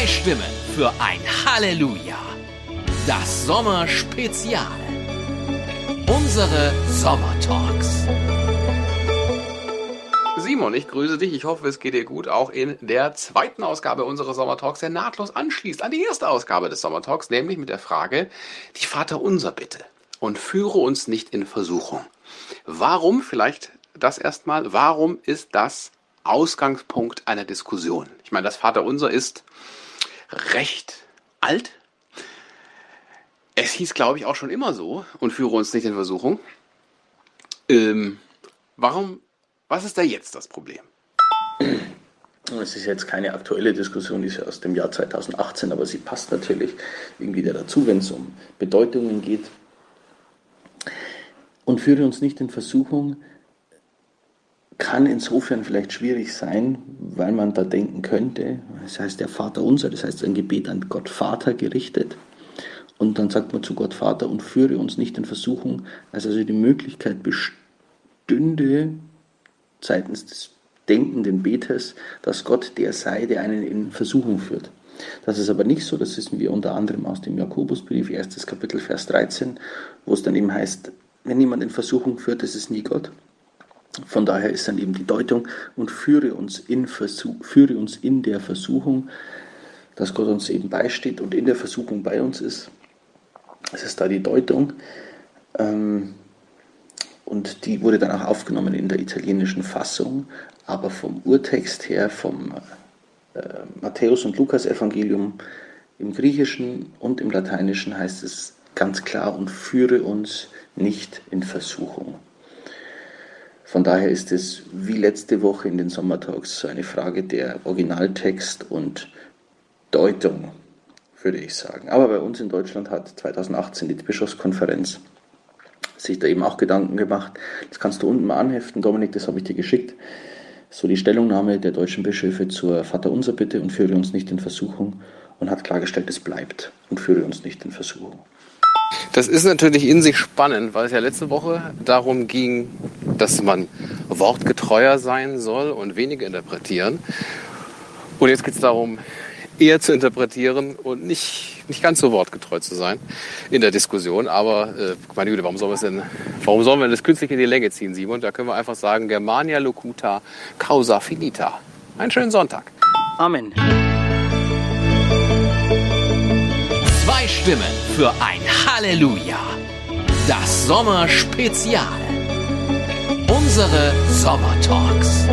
Zwei Stimmen für ein Halleluja. Das Sommerspezial. Unsere Sommertalks. Simon, ich grüße dich. Ich hoffe, es geht dir gut. Auch in der zweiten Ausgabe unseres Sommertalks, der nahtlos anschließt an die erste Ausgabe des Sommertalks, nämlich mit der Frage, die Vater unser bitte und führe uns nicht in Versuchung. Warum, vielleicht das erstmal, warum ist das Ausgangspunkt einer Diskussion? Ich meine, das Vater unser ist recht alt. Es hieß, glaube ich, auch schon immer so und führe uns nicht in Versuchung. Ähm, warum, was ist da jetzt das Problem? Es ist jetzt keine aktuelle Diskussion, die ist ja aus dem Jahr 2018, aber sie passt natürlich irgendwie dazu, wenn es um Bedeutungen geht. Und führe uns nicht in Versuchung, kann insofern vielleicht schwierig sein, weil man da denken könnte, das heißt der Vater unser, das heißt ein Gebet an Gott Vater gerichtet. Und dann sagt man zu Gott Vater und führe uns nicht in Versuchung, als also die Möglichkeit bestünde seitens des denkenden Beters, dass Gott der sei, der einen in Versuchung führt. Das ist aber nicht so, das wissen wir unter anderem aus dem Jakobusbrief, erstes Kapitel, Vers 13, wo es dann eben heißt, wenn jemand in Versuchung führt, ist nie Gott. Von daher ist dann eben die Deutung und führe uns in, Versuch, führe uns in der Versuchung, dass Gott uns eben beisteht und in der Versuchung bei uns ist. Das ist da die Deutung. Ähm, und die wurde dann auch aufgenommen in der italienischen Fassung, aber vom Urtext her, vom äh, Matthäus- und Lukas-Evangelium im Griechischen und im Lateinischen heißt es ganz klar und führe uns nicht in Versuchung. Von daher ist es wie letzte Woche in den Sommertalks so eine Frage der Originaltext und Deutung, würde ich sagen. Aber bei uns in Deutschland hat 2018 die Bischofskonferenz sich da eben auch Gedanken gemacht. Das kannst du unten mal anheften, Dominik, das habe ich dir geschickt. So die Stellungnahme der deutschen Bischöfe zur Vaterunser Bitte und führe uns nicht in Versuchung und hat klargestellt, es bleibt und führe uns nicht in Versuchung. Das ist natürlich in sich spannend, weil es ja letzte Woche darum ging, dass man wortgetreuer sein soll und weniger interpretieren. Und jetzt geht es darum, eher zu interpretieren und nicht, nicht ganz so wortgetreu zu sein in der Diskussion. Aber äh, meine Güte, warum sollen denn, warum sollen wir das künstlich in die Länge ziehen, Simon? Da können wir einfach sagen, Germania locuta causa finita. Einen schönen Sonntag. Amen. Zwei Stimmen für ein Halleluja. Das Sommerspezial. Unsere Sommertalks.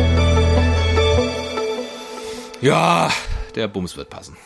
Ja, der Bums wird passen.